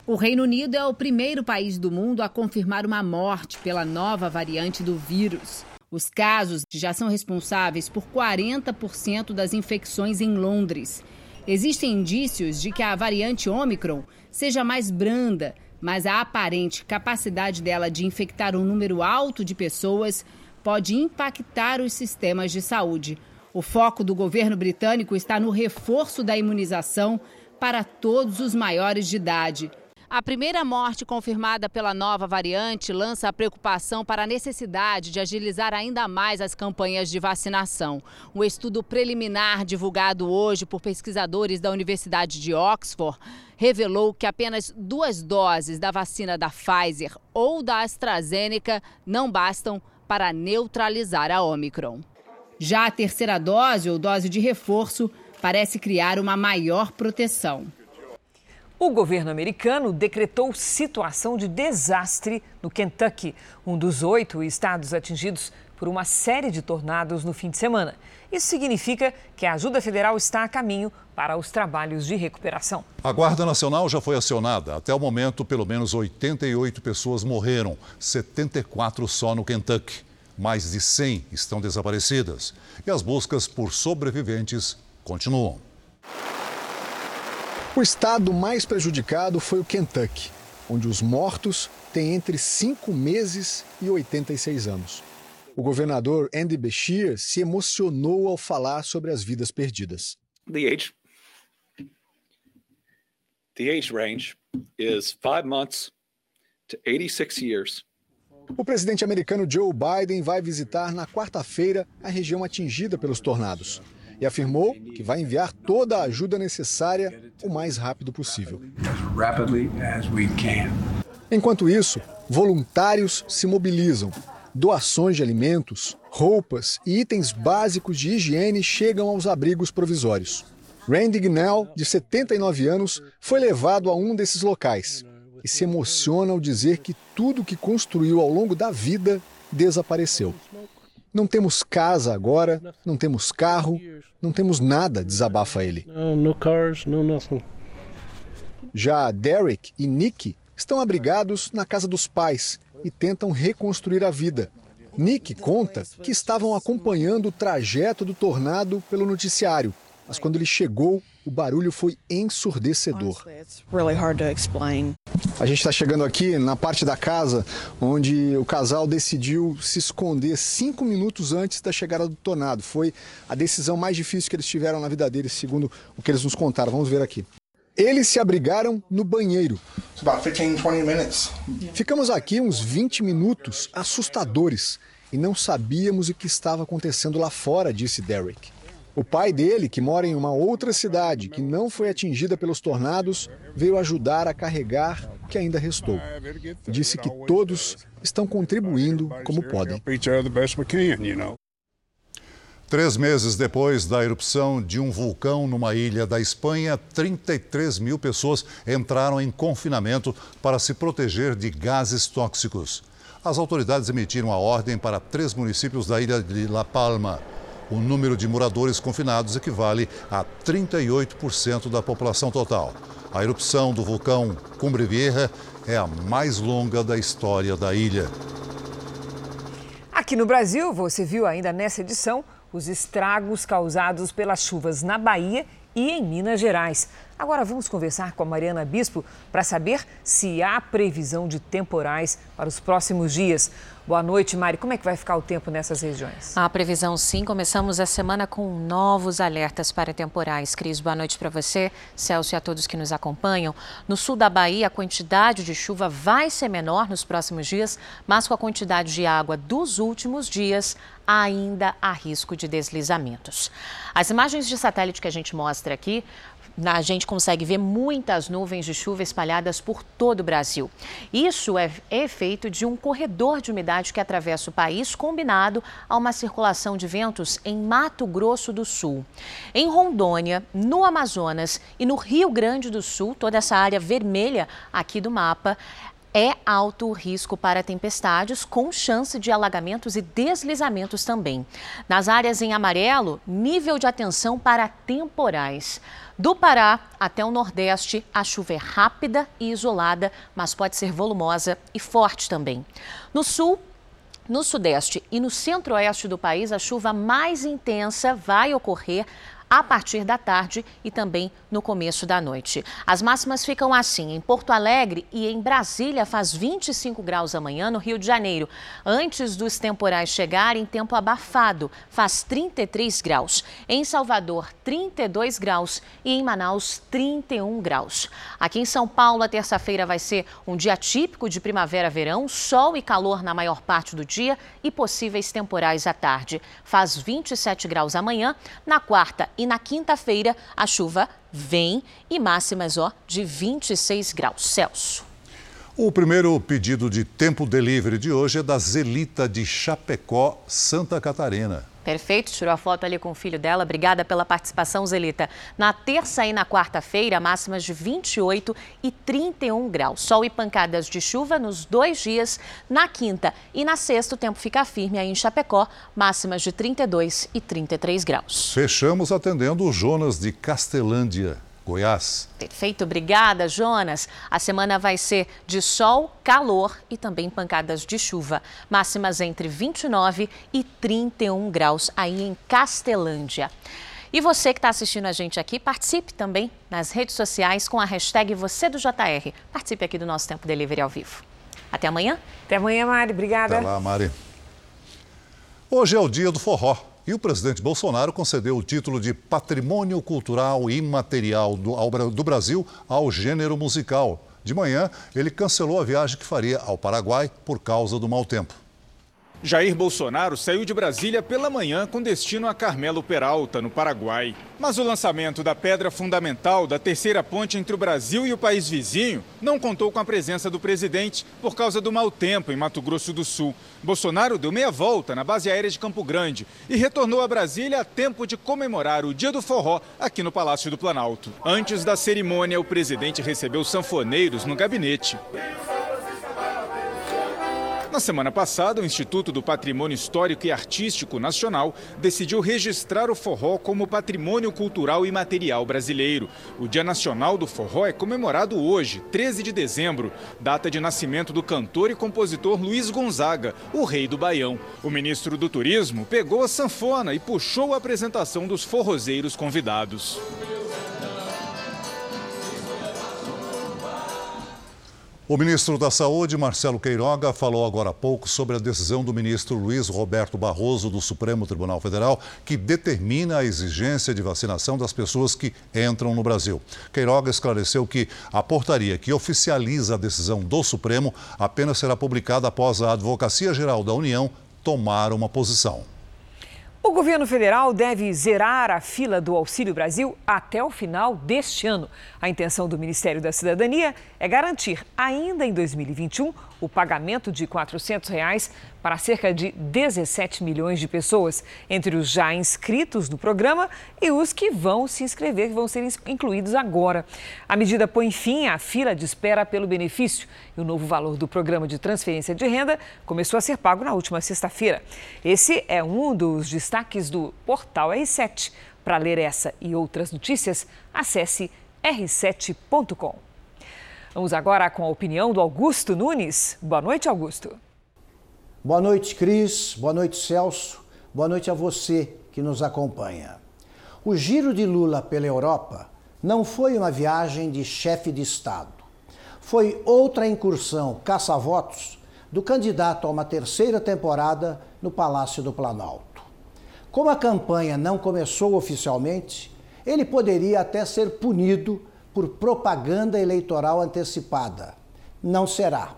o Reino Unido é o primeiro país do mundo a confirmar uma morte pela nova variante do vírus. Os casos já são responsáveis por 40% das infecções em Londres. Existem indícios de que a variante Omicron seja mais branda, mas a aparente capacidade dela de infectar um número alto de pessoas pode impactar os sistemas de saúde. O foco do governo britânico está no reforço da imunização para todos os maiores de idade. A primeira morte confirmada pela nova variante lança a preocupação para a necessidade de agilizar ainda mais as campanhas de vacinação. Um estudo preliminar divulgado hoje por pesquisadores da Universidade de Oxford revelou que apenas duas doses da vacina da Pfizer ou da AstraZeneca não bastam para neutralizar a Omicron. Já a terceira dose ou dose de reforço parece criar uma maior proteção. O governo americano decretou situação de desastre no Kentucky, um dos oito estados atingidos por uma série de tornados no fim de semana. Isso significa que a ajuda federal está a caminho para os trabalhos de recuperação. A Guarda Nacional já foi acionada. Até o momento, pelo menos 88 pessoas morreram, 74 só no Kentucky. Mais de 100 estão desaparecidas. E as buscas por sobreviventes continuam. O estado mais prejudicado foi o Kentucky, onde os mortos têm entre 5 meses e 86 anos. O governador Andy Beshear se emocionou ao falar sobre as vidas perdidas. The age, the age range is five months to 86 years. O presidente americano Joe Biden vai visitar na quarta-feira a região atingida pelos tornados e afirmou que vai enviar toda a ajuda necessária o mais rápido possível. Enquanto isso, voluntários se mobilizam. Doações de alimentos, roupas e itens básicos de higiene chegam aos abrigos provisórios. Randy Gnell, de 79 anos, foi levado a um desses locais e se emociona ao dizer que tudo que construiu ao longo da vida desapareceu. Não temos casa agora, não temos carro, não temos nada, desabafa ele. Já Derek e Nick estão abrigados na casa dos pais e tentam reconstruir a vida. Nick conta que estavam acompanhando o trajeto do tornado pelo noticiário, mas quando ele chegou, o barulho foi ensurdecedor. A gente está chegando aqui na parte da casa onde o casal decidiu se esconder cinco minutos antes da chegada do tornado. Foi a decisão mais difícil que eles tiveram na vida deles, segundo o que eles nos contaram. Vamos ver aqui. Eles se abrigaram no banheiro. Ficamos aqui uns 20 minutos assustadores e não sabíamos o que estava acontecendo lá fora, disse Derek. O pai dele, que mora em uma outra cidade que não foi atingida pelos tornados, veio ajudar a carregar o que ainda restou. Disse que todos estão contribuindo como podem. Três meses depois da erupção de um vulcão numa ilha da Espanha, 33 mil pessoas entraram em confinamento para se proteger de gases tóxicos. As autoridades emitiram a ordem para três municípios da ilha de La Palma o número de moradores confinados equivale a 38% da população total. A erupção do vulcão Cumbre Vieja é a mais longa da história da ilha. Aqui no Brasil, você viu ainda nessa edição os estragos causados pelas chuvas na Bahia e em Minas Gerais. Agora vamos conversar com a Mariana Bispo para saber se há previsão de temporais para os próximos dias. Boa noite, Mari. Como é que vai ficar o tempo nessas regiões? A previsão, sim. Começamos a semana com novos alertas para temporais. Cris, boa noite para você, Celso e a todos que nos acompanham. No sul da Bahia, a quantidade de chuva vai ser menor nos próximos dias, mas com a quantidade de água dos últimos dias, ainda há risco de deslizamentos. As imagens de satélite que a gente mostra aqui a gente consegue ver muitas nuvens de chuva espalhadas por todo o Brasil. Isso é efeito de um corredor de umidade que atravessa o país, combinado a uma circulação de ventos em Mato Grosso do Sul. Em Rondônia, no Amazonas e no Rio Grande do Sul, toda essa área vermelha aqui do mapa, é alto o risco para tempestades, com chance de alagamentos e deslizamentos também. Nas áreas em amarelo, nível de atenção para temporais. Do Pará até o Nordeste, a chuva é rápida e isolada, mas pode ser volumosa e forte também. No Sul, no Sudeste e no Centro-Oeste do país, a chuva mais intensa vai ocorrer a partir da tarde e também no começo da noite. As máximas ficam assim: em Porto Alegre e em Brasília faz 25 graus amanhã, no Rio de Janeiro. Antes dos temporais chegarem, tempo abafado, faz 33 graus. Em Salvador, 32 graus e em Manaus, 31 graus. Aqui em São Paulo, a terça-feira vai ser um dia típico de primavera-verão, sol e calor na maior parte do dia e possíveis temporais à tarde. Faz 27 graus amanhã. Na quarta e na quinta-feira a chuva vem e máximas ó, de 26 graus Celsius. O primeiro pedido de tempo delivery de hoje é da Zelita de Chapecó, Santa Catarina. Perfeito, tirou a foto ali com o filho dela. Obrigada pela participação, Zelita. Na terça e na quarta-feira, máximas de 28 e 31 graus. Sol e pancadas de chuva nos dois dias. Na quinta e na sexta, o tempo fica firme aí em Chapecó, máximas de 32 e 33 graus. Fechamos atendendo o Jonas de Castelândia. Goiás. Perfeito, obrigada, Jonas. A semana vai ser de sol, calor e também pancadas de chuva. Máximas entre 29 e 31 graus aí em Castelândia. E você que está assistindo a gente aqui, participe também nas redes sociais com a hashtag Você do JR. Participe aqui do nosso Tempo Delivery ao vivo. Até amanhã. Até amanhã, Mari. Obrigada. Até lá, Mari. Hoje é o dia do forró. E o presidente Bolsonaro concedeu o título de Patrimônio Cultural Imaterial do, ao, do Brasil ao gênero musical. De manhã, ele cancelou a viagem que faria ao Paraguai por causa do mau tempo. Jair Bolsonaro saiu de Brasília pela manhã com destino a Carmelo Peralta, no Paraguai. Mas o lançamento da pedra fundamental da terceira ponte entre o Brasil e o país vizinho não contou com a presença do presidente por causa do mau tempo em Mato Grosso do Sul. Bolsonaro deu meia volta na base aérea de Campo Grande e retornou a Brasília a tempo de comemorar o Dia do Forró aqui no Palácio do Planalto. Antes da cerimônia, o presidente recebeu sanfoneiros no gabinete. Na semana passada, o Instituto do Patrimônio Histórico e Artístico Nacional decidiu registrar o forró como patrimônio cultural e material brasileiro. O Dia Nacional do Forró é comemorado hoje, 13 de dezembro, data de nascimento do cantor e compositor Luiz Gonzaga, o rei do Baião. O ministro do Turismo pegou a sanfona e puxou a apresentação dos forrozeiros convidados. O ministro da Saúde, Marcelo Queiroga, falou agora há pouco sobre a decisão do ministro Luiz Roberto Barroso, do Supremo Tribunal Federal, que determina a exigência de vacinação das pessoas que entram no Brasil. Queiroga esclareceu que a portaria que oficializa a decisão do Supremo apenas será publicada após a Advocacia Geral da União tomar uma posição. O governo federal deve zerar a fila do Auxílio Brasil até o final deste ano. A intenção do Ministério da Cidadania é garantir, ainda em 2021, o pagamento de 400 reais para cerca de 17 milhões de pessoas, entre os já inscritos no programa e os que vão se inscrever, que vão ser incluídos agora. A medida põe fim à fila de espera pelo benefício e o novo valor do programa de transferência de renda começou a ser pago na última sexta-feira. Esse é um dos destaques do portal R7. Para ler essa e outras notícias, acesse r7.com. Vamos agora com a opinião do Augusto Nunes. Boa noite, Augusto. Boa noite, Cris. Boa noite, Celso. Boa noite a você que nos acompanha. O giro de Lula pela Europa não foi uma viagem de chefe de Estado. Foi outra incursão caça-votos do candidato a uma terceira temporada no Palácio do Planalto. Como a campanha não começou oficialmente, ele poderia até ser punido por propaganda eleitoral antecipada. Não será.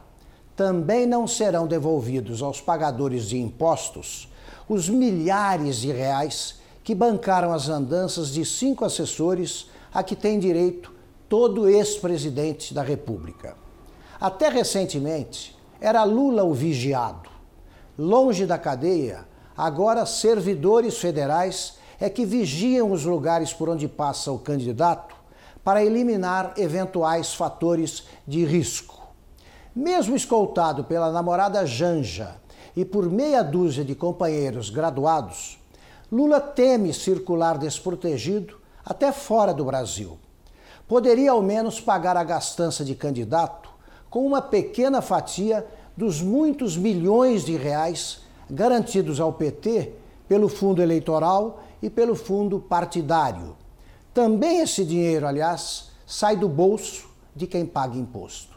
Também não serão devolvidos aos pagadores de impostos os milhares de reais que bancaram as andanças de cinco assessores a que tem direito todo ex-presidente da República. Até recentemente, era Lula o vigiado. Longe da cadeia, agora servidores federais é que vigiam os lugares por onde passa o candidato para eliminar eventuais fatores de risco. Mesmo escoltado pela namorada Janja e por meia dúzia de companheiros graduados, Lula teme circular desprotegido até fora do Brasil. Poderia ao menos pagar a gastança de candidato com uma pequena fatia dos muitos milhões de reais garantidos ao PT pelo fundo eleitoral e pelo fundo partidário. Também esse dinheiro, aliás, sai do bolso de quem paga imposto.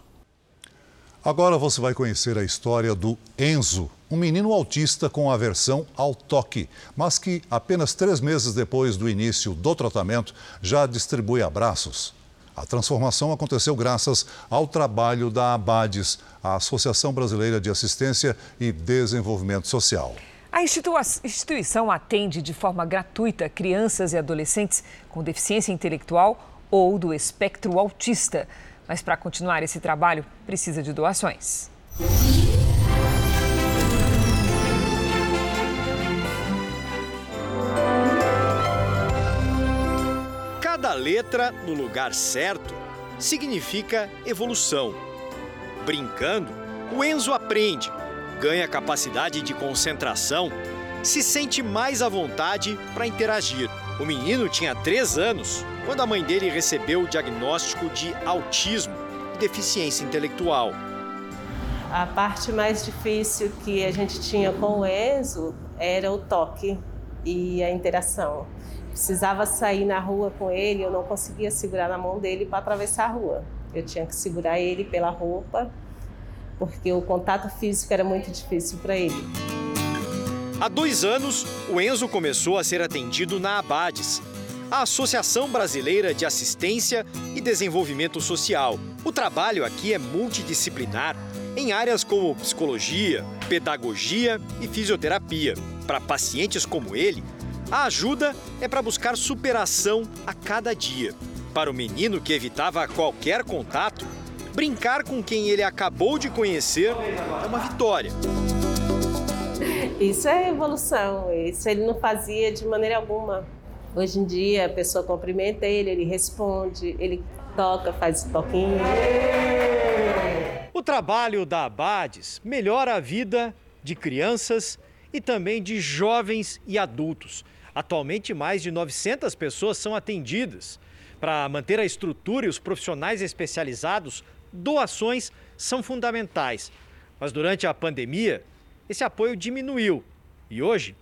Agora você vai conhecer a história do Enzo, um menino autista com aversão ao toque, mas que apenas três meses depois do início do tratamento já distribui abraços. A transformação aconteceu graças ao trabalho da ABADES, a Associação Brasileira de Assistência e Desenvolvimento Social. A instituição atende de forma gratuita crianças e adolescentes com deficiência intelectual ou do espectro autista. Mas para continuar esse trabalho, precisa de doações. Cada letra no lugar certo significa evolução. Brincando, o Enzo aprende, ganha capacidade de concentração, se sente mais à vontade para interagir. O menino tinha três anos quando a mãe dele recebeu o diagnóstico de autismo e deficiência intelectual. A parte mais difícil que a gente tinha com o Enzo era o toque e a interação. Precisava sair na rua com ele, eu não conseguia segurar na mão dele para atravessar a rua. Eu tinha que segurar ele pela roupa, porque o contato físico era muito difícil para ele. Há dois anos, o Enzo começou a ser atendido na Abades, a Associação Brasileira de Assistência e Desenvolvimento Social. O trabalho aqui é multidisciplinar em áreas como psicologia, pedagogia e fisioterapia. Para pacientes como ele, a ajuda é para buscar superação a cada dia. Para o menino que evitava qualquer contato, brincar com quem ele acabou de conhecer é uma vitória. Isso é evolução, isso ele não fazia de maneira alguma. Hoje em dia a pessoa cumprimenta ele, ele responde, ele toca, faz toquinho. O trabalho da Abades melhora a vida de crianças e também de jovens e adultos. Atualmente, mais de 900 pessoas são atendidas. Para manter a estrutura e os profissionais especializados, doações são fundamentais. Mas durante a pandemia, esse apoio diminuiu e hoje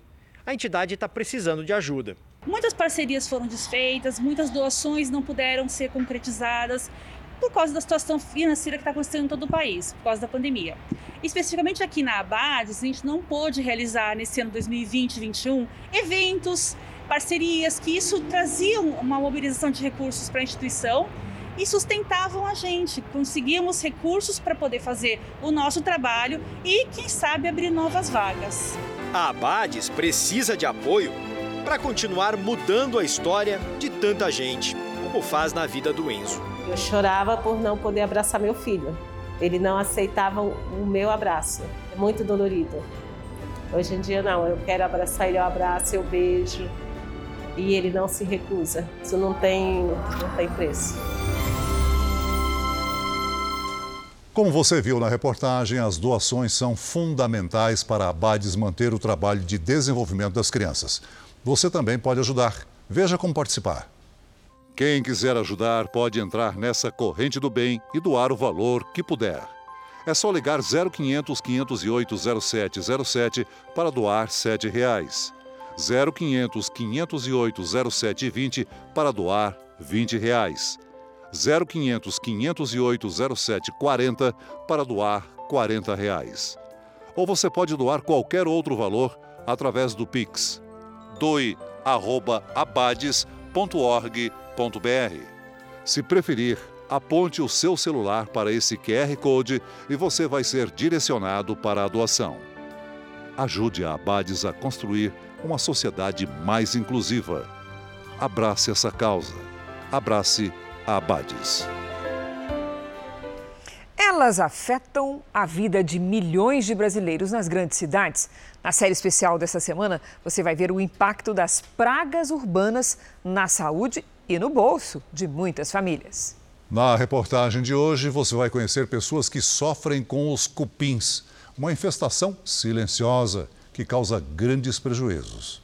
a entidade está precisando de ajuda. Muitas parcerias foram desfeitas, muitas doações não puderam ser concretizadas por causa da situação financeira que está acontecendo em todo o país, por causa da pandemia. Especificamente aqui na Abades, a gente não pôde realizar nesse ano 2020-2021 eventos, parcerias, que isso trazia uma mobilização de recursos para a instituição e sustentavam a gente. Conseguíamos recursos para poder fazer o nosso trabalho e, quem sabe, abrir novas vagas. A Abades precisa de apoio para continuar mudando a história de tanta gente, como faz na vida do Enzo. Eu chorava por não poder abraçar meu filho. Ele não aceitava o meu abraço. É muito dolorido. Hoje em dia não, eu quero abraçar ele, eu abraço, eu beijo. E ele não se recusa. Isso não tem, não tem preço. Como você viu na reportagem, as doações são fundamentais para a BADES manter o trabalho de desenvolvimento das crianças. Você também pode ajudar. Veja como participar. Quem quiser ajudar pode entrar nessa corrente do bem e doar o valor que puder. É só ligar 0500 508 0707 para doar 7 reais. 0500 508 0720 para doar 20 reais. 0500 508 0740 para doar 40 reais. Ou você pode doar qualquer outro valor através do Pix. doe@abades.org.br. Se preferir, aponte o seu celular para esse QR Code e você vai ser direcionado para a doação. Ajude a Abades a construir uma sociedade mais inclusiva. Abrace essa causa. Abrace Abades. Elas afetam a vida de milhões de brasileiros nas grandes cidades. Na série especial dessa semana, você vai ver o impacto das pragas urbanas na saúde e no bolso de muitas famílias. Na reportagem de hoje, você vai conhecer pessoas que sofrem com os cupins, uma infestação silenciosa que causa grandes prejuízos.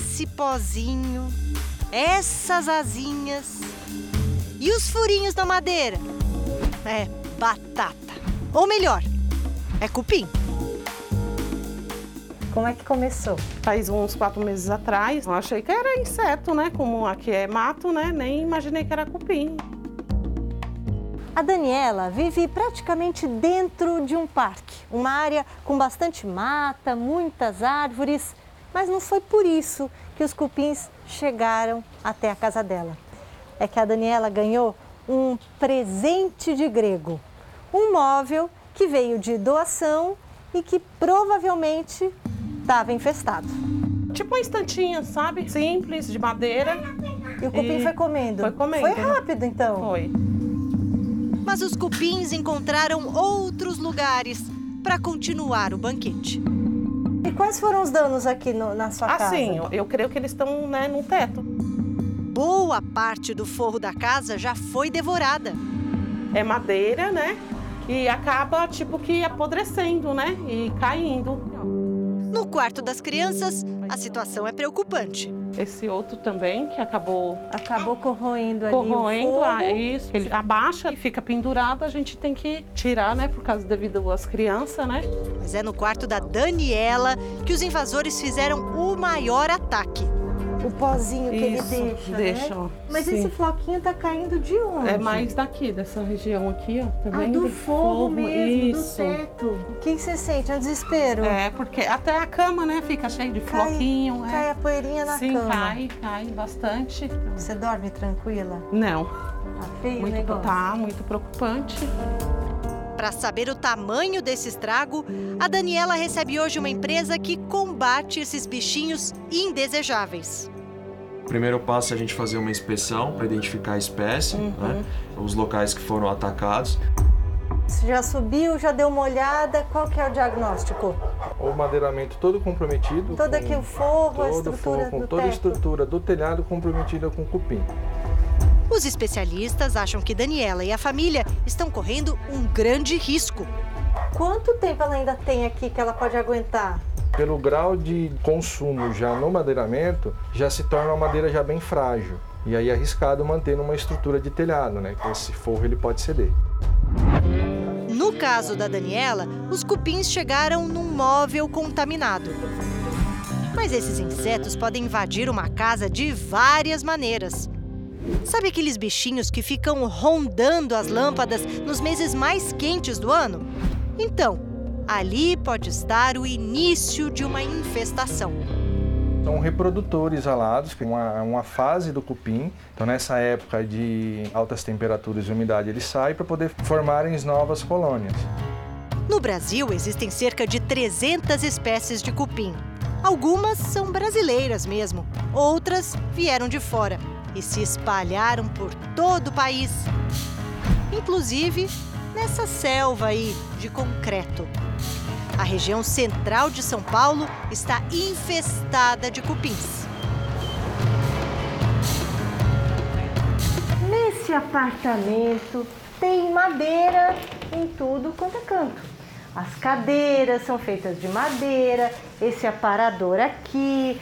Esse pozinho, essas asinhas e os furinhos na madeira. É batata. Ou melhor, é cupim. Como é que começou? Faz uns quatro meses atrás. Eu achei que era inseto, né? Como aqui é mato, né? Nem imaginei que era cupim. A Daniela vive praticamente dentro de um parque, uma área com bastante mata, muitas árvores, mas não foi por isso que os cupins chegaram até a casa dela. É que a Daniela ganhou um presente de grego, um móvel que veio de doação e que provavelmente estava infestado. Tipo uma estantinha, sabe? Simples, de madeira. E o cupim foi comendo? Foi comendo. Foi rápido, então? Foi. Mas os cupins encontraram outros lugares para continuar o banquete. Quais foram os danos aqui no, na sua casa? Assim, eu creio que eles estão né, no teto. Boa parte do forro da casa já foi devorada. É madeira, né? E acaba, tipo, que apodrecendo, né? E caindo. No quarto das crianças, a situação é preocupante. Esse outro também, que acabou... Acabou corroendo ali Corroendo, o ah, isso. Ele abaixa e fica pendurado, a gente tem que tirar, né? Por causa devido às crianças, né? Mas é no quarto da Daniela que os invasores fizeram o maior ataque. O pozinho que Isso, ele deixa, deixa, né? Mas Sim. esse floquinho tá caindo de onde? É mais daqui, dessa região aqui, ó. Tá Ah, vendo? do forro mesmo, Isso. do teto. O que você sente? É um desespero? É, porque até a cama, né, fica cheia de Cai- floquinho. é. cai a poeirinha na Sim, cama. cai, cai bastante. Você dorme tranquila? Não. Tá feio o muito, negócio? tá muito preocupante. Para saber o tamanho desse estrago, a Daniela recebe hoje uma empresa que combate esses bichinhos indesejáveis. O primeiro passo é a gente fazer uma inspeção para identificar a espécie, né? os locais que foram atacados. Você já subiu, já deu uma olhada, qual que é o diagnóstico? O madeiramento todo comprometido. Todo com aqui o forro, a estrutura forro, com do toda a estrutura do telhado comprometida com cupim. Os especialistas acham que Daniela e a família estão correndo um grande risco. Quanto tempo ela ainda tem aqui que ela pode aguentar? Pelo grau de consumo já no madeiramento, já se torna uma madeira já bem frágil. E aí é arriscado manter numa estrutura de telhado, né? Que esse forro ele pode ceder. No caso da Daniela, os cupins chegaram num móvel contaminado. Mas esses insetos podem invadir uma casa de várias maneiras. Sabe aqueles bichinhos que ficam rondando as lâmpadas nos meses mais quentes do ano? Então, ali pode estar o início de uma infestação. São reprodutores alados, que é uma, uma fase do cupim. Então, nessa época de altas temperaturas e umidade, ele sai para poder formarem as novas colônias. No Brasil, existem cerca de 300 espécies de cupim. Algumas são brasileiras mesmo, outras vieram de fora e se espalharam por todo o país. Inclusive nessa selva aí de concreto. A região central de São Paulo está infestada de cupins. Nesse apartamento tem madeira em tudo quanto é canto. As cadeiras são feitas de madeira, esse aparador aqui,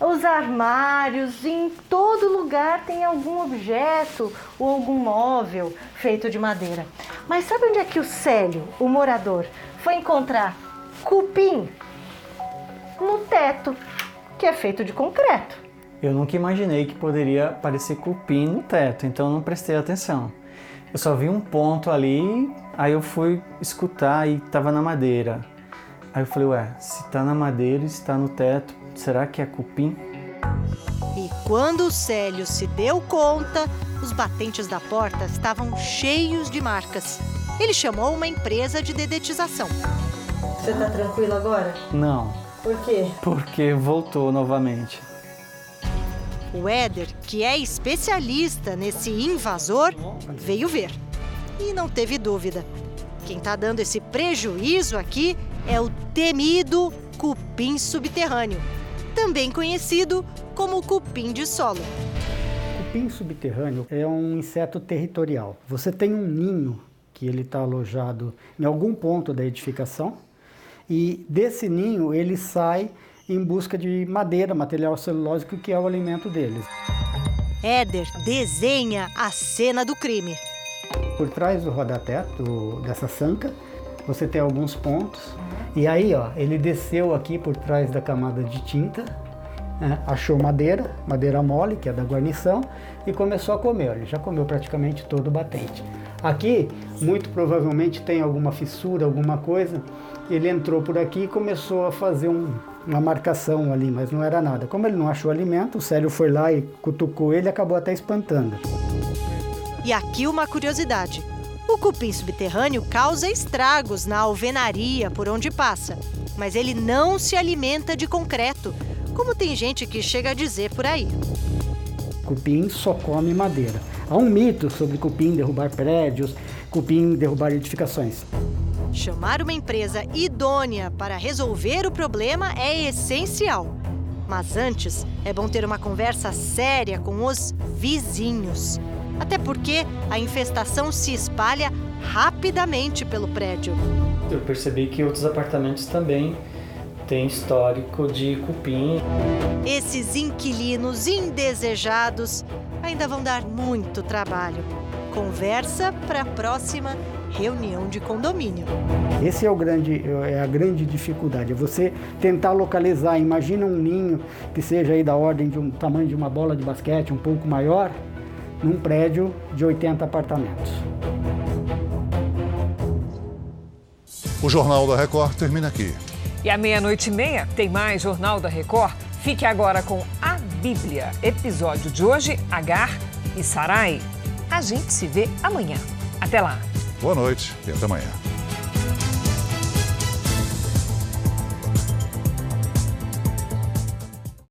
os armários, em todo lugar tem algum objeto ou algum móvel feito de madeira. Mas sabe onde é que o Célio, o morador, foi encontrar cupim? No teto, que é feito de concreto. Eu nunca imaginei que poderia aparecer cupim no teto, então não prestei atenção. Eu só vi um ponto ali, aí eu fui escutar e tava na madeira. Aí eu falei, ué, se tá na madeira e se tá no teto, será que é cupim? E quando o Célio se deu conta, os batentes da porta estavam cheios de marcas. Ele chamou uma empresa de dedetização. Você tá tranquilo agora? Não, Por quê? porque voltou novamente. O Éder, que é especialista nesse invasor, veio ver. E não teve dúvida. Quem tá dando esse prejuízo aqui é o temido cupim subterrâneo. Também conhecido como cupim de solo. Cupim subterrâneo é um inseto territorial. Você tem um ninho que ele está alojado em algum ponto da edificação e desse ninho ele sai em busca de madeira, material celulósico que é o alimento deles. Éder desenha a cena do crime. Por trás do rodateto dessa sanca, você tem alguns pontos. E aí, ó, ele desceu aqui por trás da camada de tinta, né, achou madeira, madeira mole, que é da guarnição, e começou a comer. Ele já comeu praticamente todo o batente. Aqui, muito provavelmente tem alguma fissura, alguma coisa. Ele entrou por aqui e começou a fazer um, uma marcação ali, mas não era nada. Como ele não achou alimento, o Célio foi lá e cutucou ele acabou até espantando. E aqui uma curiosidade. O cupim subterrâneo causa estragos na alvenaria por onde passa, mas ele não se alimenta de concreto, como tem gente que chega a dizer por aí. Cupim só come madeira. Há um mito sobre cupim derrubar prédios, cupim derrubar edificações. Chamar uma empresa idônea para resolver o problema é essencial. Mas antes, é bom ter uma conversa séria com os vizinhos. Até porque a infestação se espalha rapidamente pelo prédio. Eu percebi que outros apartamentos também têm histórico de cupim. Esses inquilinos indesejados ainda vão dar muito trabalho. Conversa para a próxima reunião de condomínio. Esse é o grande é a grande dificuldade, é você tentar localizar, imagina um ninho que seja aí da ordem de um tamanho de uma bola de basquete, um pouco maior, num prédio de 80 apartamentos. O Jornal da Record termina aqui. E à meia-noite e meia tem mais Jornal da Record. Fique agora com a Bíblia. Episódio de hoje: Agar e Sarai. A gente se vê amanhã. Até lá. Boa noite e até amanhã.